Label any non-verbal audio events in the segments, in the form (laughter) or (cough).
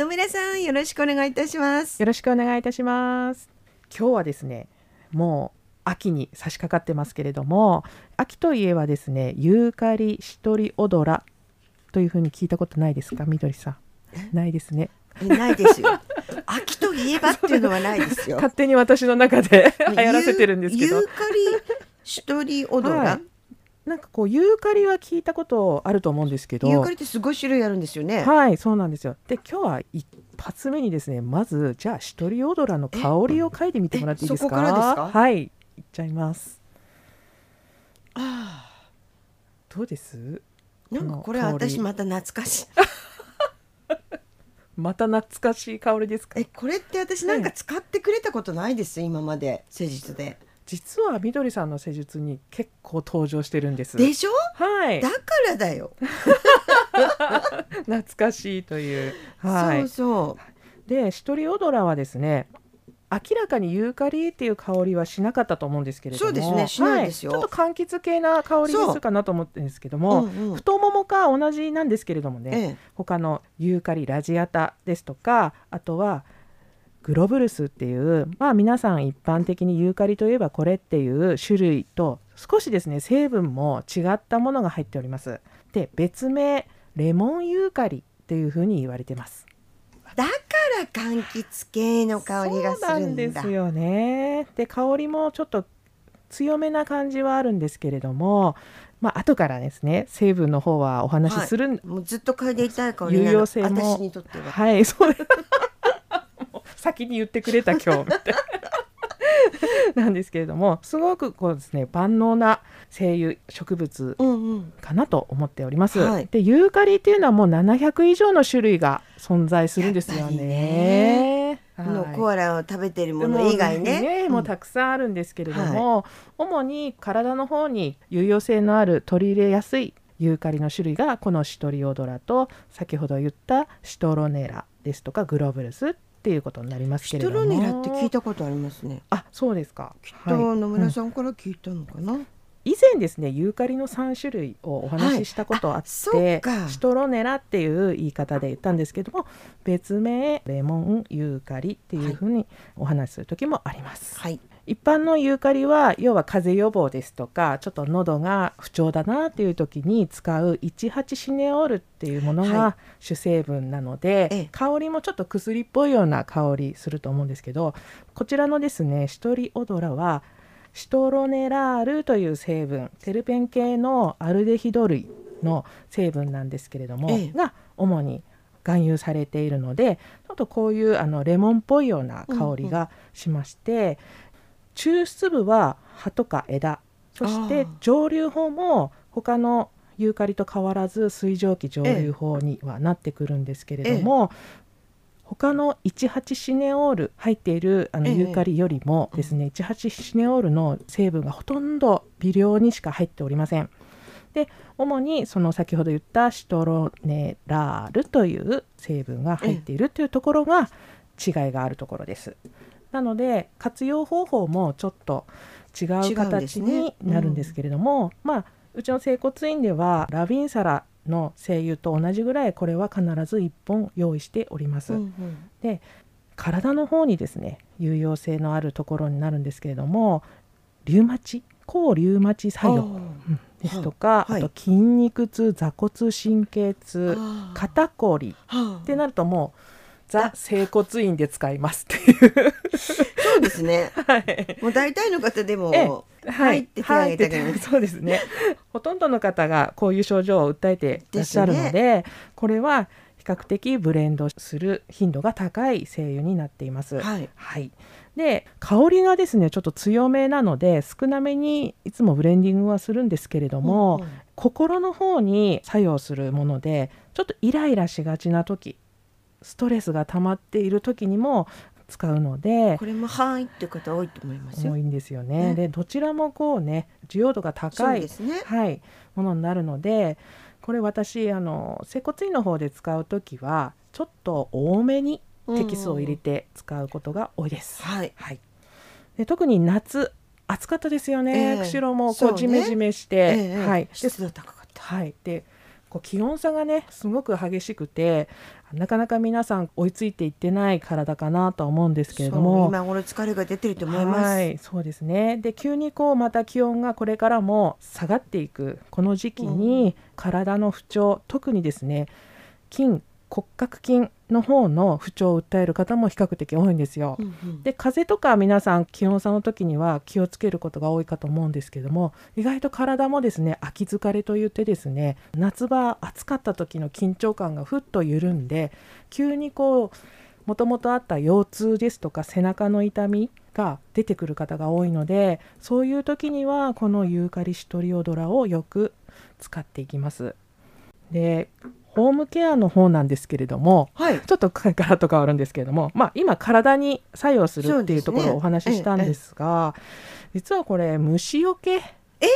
野村さんよろしくお願いいたします。よろしくお願いいたします。今日はですねもう秋に差し掛かってますけれども秋といえばですねユーカリシトリオドラというふうに聞いたことないですか？みどりさん。ないですね。ないですよ。(laughs) 秋といえばっていうのはないですよ。(laughs) 勝手に私の中で (laughs) 流行らせてるんですけど。ユーカリシトリオドラ、はいなんかこうユーカリは聞いたことあると思うんですけど。ユーカリってすごい種類あるんですよね。はいそうなんですよ。で今日は一発目にですねまずじゃあシトリオドラの香りを嗅いでみてもらっていいですか？はいいっちゃいます。あどうです？なんかこれ私また懐かしい。(laughs) また懐かしい香りですか？えこれって私なんか使ってくれたことないです、今まで施術で実はみどりさんの施術に結構登場してるんです。でしょ？はい。だからだよ。(laughs) 懐かしいという、はい、そうそう。でシトリオドラはですね明らかにユーカリっていう香りはしなかったと思うんですけれども。そうですねしないですよ、はい、ちょっと柑橘系な香りがするかなと思ってるんですけども、うんうん、太ももか同じなんですけれどもね、ええ、他のユーカリラジアタですとかあとはグロブルスっていうまあ皆さん一般的にユーカリといえばこれっていう種類と少しですね成分も違ったものが入っております。で別名レモンユーカリっていうふうに言われてます。だから柑橘系の香りがするんですよね。で香りもちょっと強めな感じはあるんですけれどもまあ後からですね成分の方はお話しする、はい、もうずっと嗅いでいたい香り有用性も私にとっては。はいそう先に言ってくれた今日。みたいななんですけれどもすごくこうですね万能な精油植物かなと思っております。うんうんはい、でユーカリっていうのはもう700以上の種類が存在するんですよね。のコアラを食べてるもの以外ね。ねもうたくさんあるんですけれども、はい、主に体の方に有用性のある取り入れやすいユーカリの種類がこのシトリオドラと先ほど言ったシトロネラですとかグロブルスっていうことになりますけれども。シトロネラって聞いたことありますね。あ、そうですか。きっと野村さんから聞いたのかな？はいうん以前ですねユーカリの3種類をお話ししたことあって、はい、シトロネラっていう言い方で言ったんですけども別名レモンユーカリっていうふうにお話しする時もあります。はい一般のユーカリは要は風邪予防ですとかちょっと喉が不調だなっていう時に使う18シネオールっていうものが主成分なので、はい、香りもちょっと薬っぽいような香りすると思うんですけどこちらのですねシトリオドラはシトロネラールという成分テルペン系のアルデヒド類の成分なんですけれども、ええ、が主に含有されているのでちょっとこういうあのレモンっぽいような香りがしまして、抽出部は葉とか枝。そして蒸留法も他のユーカリと変わらず水蒸気蒸留法にはなってくるんですけれども、え他の18シネオール入っているあのユーカリよりもですね、ええ、18シネオールの成分がほとんど微量にしか入っておりません。で主にその先ほど言ったシトロネラールという成分が入っているというところが違いがあるところです。なので活用方法もちょっと違う形になるんですけれども、ねうん、まあうちの整骨院ではラビンサラの精油と同じぐらいこれは必ず1本用意しております。うんうん、で体の方にですね有用性のあるところになるんですけれどもリウマチ抗リウマチ作用、ですとか、はい、あと筋肉痛座骨神経痛肩こりってなるともうザ整骨院で使いますっていう。そうですね、はい、もう大体の方でも入って手挙げたはい、そうですね。ほとんどの方がこういう症状を訴えていらっしゃるので、ね、これは比較的ブレンドする頻度が高い精油になっています。はい、はい、で香りがですねちょっと強めなので少なめにいつもブレンディングはするんですけれども、うんうん、心の方に作用するものでちょっとイライラしがちな時ストレスが溜まっている時にも使うのでこれもはいって方多いと思います多いんですよね。ねでどちらもこうね需要度が高い、ね、はい、ものになるのでこれ私あの接骨院の方で使う時はちょっと多めにテキスを入れて使うことが多いです。はい、はい、で特に夏暑かったですよね、えー、釧路もこうジメジメして、ねえー、はい、湿度高かった。はい、でこう気温差がねすごく激しくてなかなか皆さん追いついていってない体かなとは思うんですけれども。今頃疲れが出てると思います。はい、そうですね。で急にこうまた気温がこれからも下がっていくこの時期に体の不調、うん、特にですね筋骨格筋の方の不調を訴える方も比較的多いんですよ。うんうん、で風邪とか皆さん気温差の時には気をつけることが多いかと思うんですけども意外と体もですね秋疲れといってですね夏場暑かった時の緊張感がふっと緩んで急にこうもともとあった腰痛ですとか背中の痛みが出てくる方が多いのでそういう時にはこのユーカリシトリオドラをよく使っていきます。でホームケアの方なんですけれども、はい、ちょっとガラッと変わるんですけれども、まあ、今体に作用するっていうところをお話ししたんですが、ね実はこれ虫よけ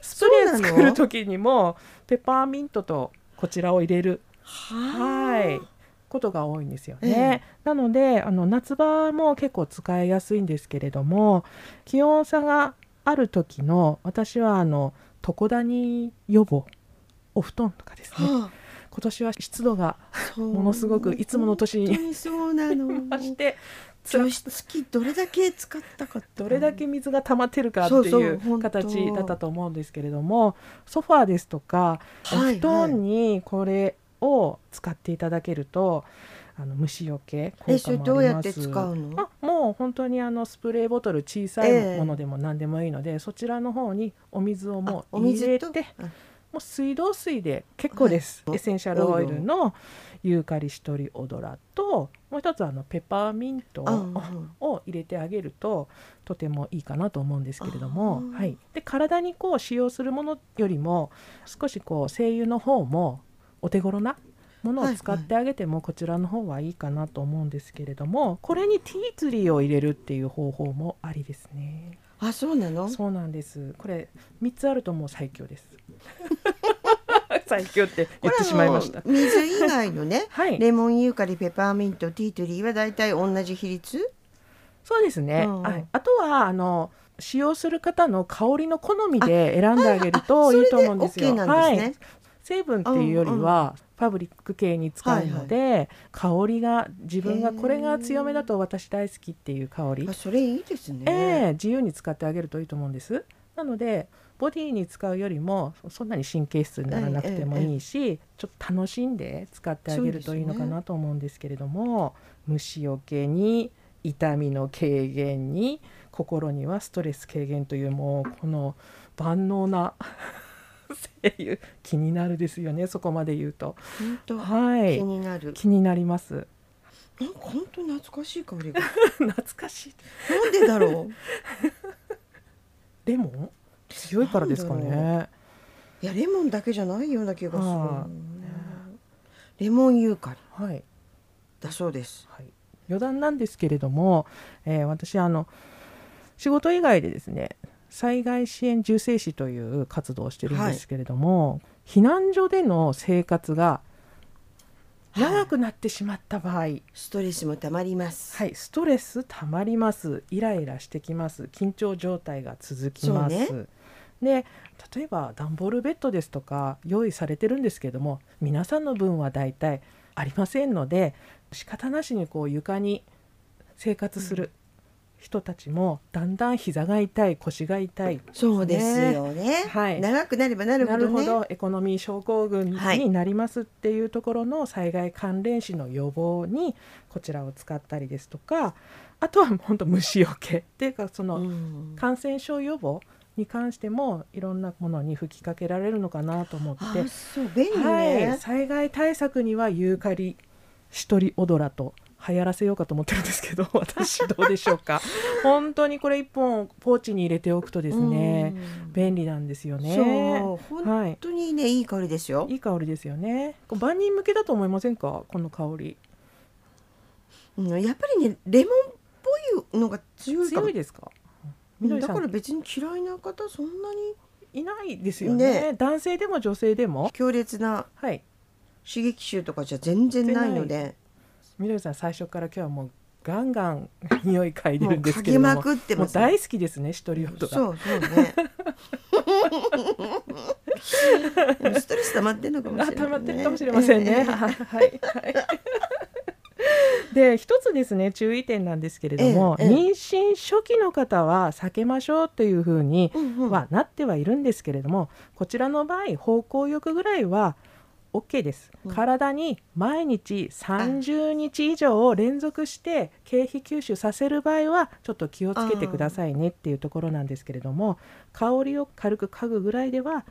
スプレー作る時にもペパーミントとこちらを入れるはいことが多いんですよね。なのであの夏場も結構使いやすいんですけれども気温差がある時の私はあの床ダニ予防お布団とかですね、はあ今年は湿度がものすごくいつもの年にそうなの。まして除湿機どれだけ使ったかどれだけ水が溜まってるかっていう形だったと思うんですけれどもソファーですとか、お布団にこれを使っていただけると、あの虫除け効果もどうやって使うの？あもう本当にあのスプレーボトル小さいものでも何でもいいので、えー、そちらの方にお水をもう入れてもう水道水で結構です、はい、エッセンシャルオイルのユーカリシトリオドラともう一つあのペパーミントを入れてあげるととてもいいかなと思うんですけれども、はい、で体にこう使用するものよりも少しこう精油の方もお手頃なものを使ってあげてもこちらの方はいいかなと思うんですけれどもこれにティーツリーを入れるっていう方法もありですね。あそうなの？そうなんです。これ3つあるともう最強です。(laughs) 最強って言ってしまいました。水以外のね、(laughs) はい、レモンユーカリペパーミントティートリーはだいたい同じ比率？そうですね、うん、はい、あとはあの使用する方の香りの好みで選んであげるといいと思うんですよ。はい、はい、成分っていうよりは、ファブリック系に使うので、はいはい、香りが自分がこれが強めだと私大好きっていう香り。それいいですね、えー、自由に使ってあげるといいと思うんです。なのでボディに使うよりもそんなに神経質にならなくてもいいし、ええ、ちょっと楽しんで使ってあげるといいのかなと思うんですけれども、ね、虫よけに痛みの軽減に心にはストレス軽減というもうこの万能な声優気になるですよねそこまで言うと。はい。気になる。気になります。なんか本当懐かしい香りが。(laughs) 懐かしい。なんでだろう？(laughs) レモン？強いからですかね。いやレモンだけじゃないような気がする、レモンユーカリ、はい、だそうです、はい、余談なんですけれども、えー、私あの仕事以外でですね災害支援重生士という活動をしてるんですけれども、はい、避難所での生活が長くなってしまった場合、はい、ストレスもたまります。はいストレスたまります。イライラしてきます。緊張状態が続きます、ね、で例えば段ボールベッドですとか用意されてるんですけども皆さんの分はだいたいありませんので仕方なしにこう床に生活する、人たちもだんだん膝が痛い腰が痛い、ね、そうですよね、はい、長くなればなるほど、ね、ほどエコノミー症候群になりますっていうところの災害関連死の予防にこちらを使ったりですとかあとは本当虫よけっていうかその感染症予防に関してもいろんなものに吹きかけられるのかなと思って。そう便利、ね、はい、災害対策にはユーカリシトリオドラと流行らせようかと思ってるんですけど (laughs) 私どうでしょうか。本当にこれ1本ポーチに入れておくとですね便利なんですよね。本当にね、はい、いい香りですよ。いい香りですよね。万人向けだと思いませんか？この香り、うん、やっぱりねレモンっぽいのが強い強いですか？だから別に嫌いな方そんなにいないですよね、ね、男性でも女性でも？強烈な刺激臭とかじゃ全然ないので、みどりさん最初から今日はもうガンガン匂い嗅いでるんですけどももう大好きですね一人音がそうそうね。ストレス溜まってんのかもしれない、ね、溜まってるかもしれませんね。はいはいで一つですね注意点なんですけれども、ええ、妊娠初期の方は避けましょうというふうにはなってはいるんですけれども、こちらの場合方向浴ぐらいは OK です、うん、体に毎日30日以上連続して経費吸収させる場合はちょっと気をつけてくださいねっていうところなんですけれども香りを軽く嗅ぐぐらいでは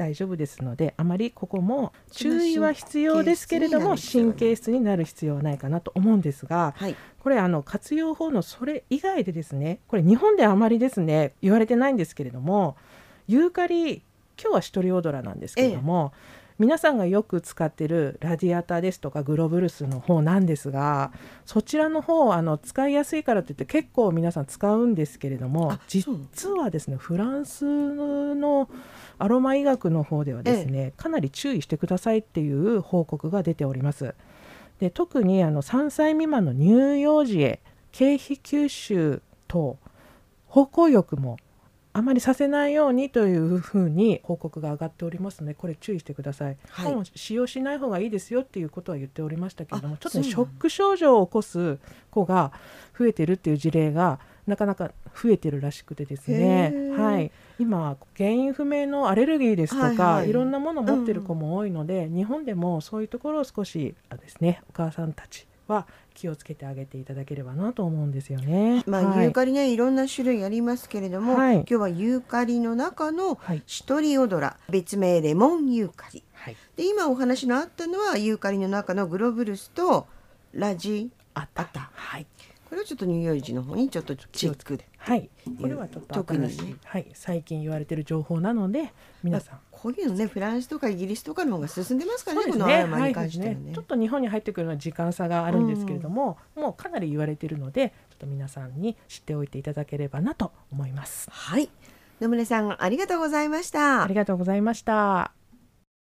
大丈夫ですのであまりここも注意は必要ですけれども神経質になる必要はないかなと思うんですが、はい、これあの活用法のそれ以外でですねこれ日本であまりですね言われてないんですけれどもユーカリ今日はシトリオドラなんですけれども、ええ皆さんがよく使ってるラディアターですとかグロブルスの方なんですがそちらの方あの使いやすいからといって結構皆さん使うんですけれども実はですねフランスのアロマ医学の方ではですね、ええ、かなり注意してくださいっていう報告が出ております。で特にあの3歳未満の乳幼児へ経費吸収と方向浴もあまりさせないようにというふうに報告が上がっておりますのでこれ注意してください、はい、使用しない方がいいですよっていうことは言っておりましたけれどもちょっとねショック症状を起こす子が増えてるっていう事例がなかなか増えてるらしくてですね、はい、今原因不明のアレルギーですとか、はいはい、いろんなものを持ってる子も多いので、うん、日本でもそういうところを少しですねお母さんたちは気をつけてあげていただければなと思うんですよね。まあ、はい、ユーカリねいろんな種類ありますけれども、はい、今日はユーカリの中のシトリオドラ、はい、別名レモンユーカリ、はい、で今お話のあったのはユーカリの中のグロブルスとラジアタ。はいこれはちょっと乳幼児の方にちょっとチェックで。はい。これはちょっと特に、ね、はい、最近言われている情報なので、皆さん。こういうのね、フランスとかイギリスとかの方が進んでますからね。このアロマに関してはね、はい、ちょっと日本に入ってくるのは時間差があるんですけれども、うん、もうかなり言われているので、ちょっと皆さんに知っておいていただければなと思います。はい。野村さん、ありがとうございました。ありがとうございました。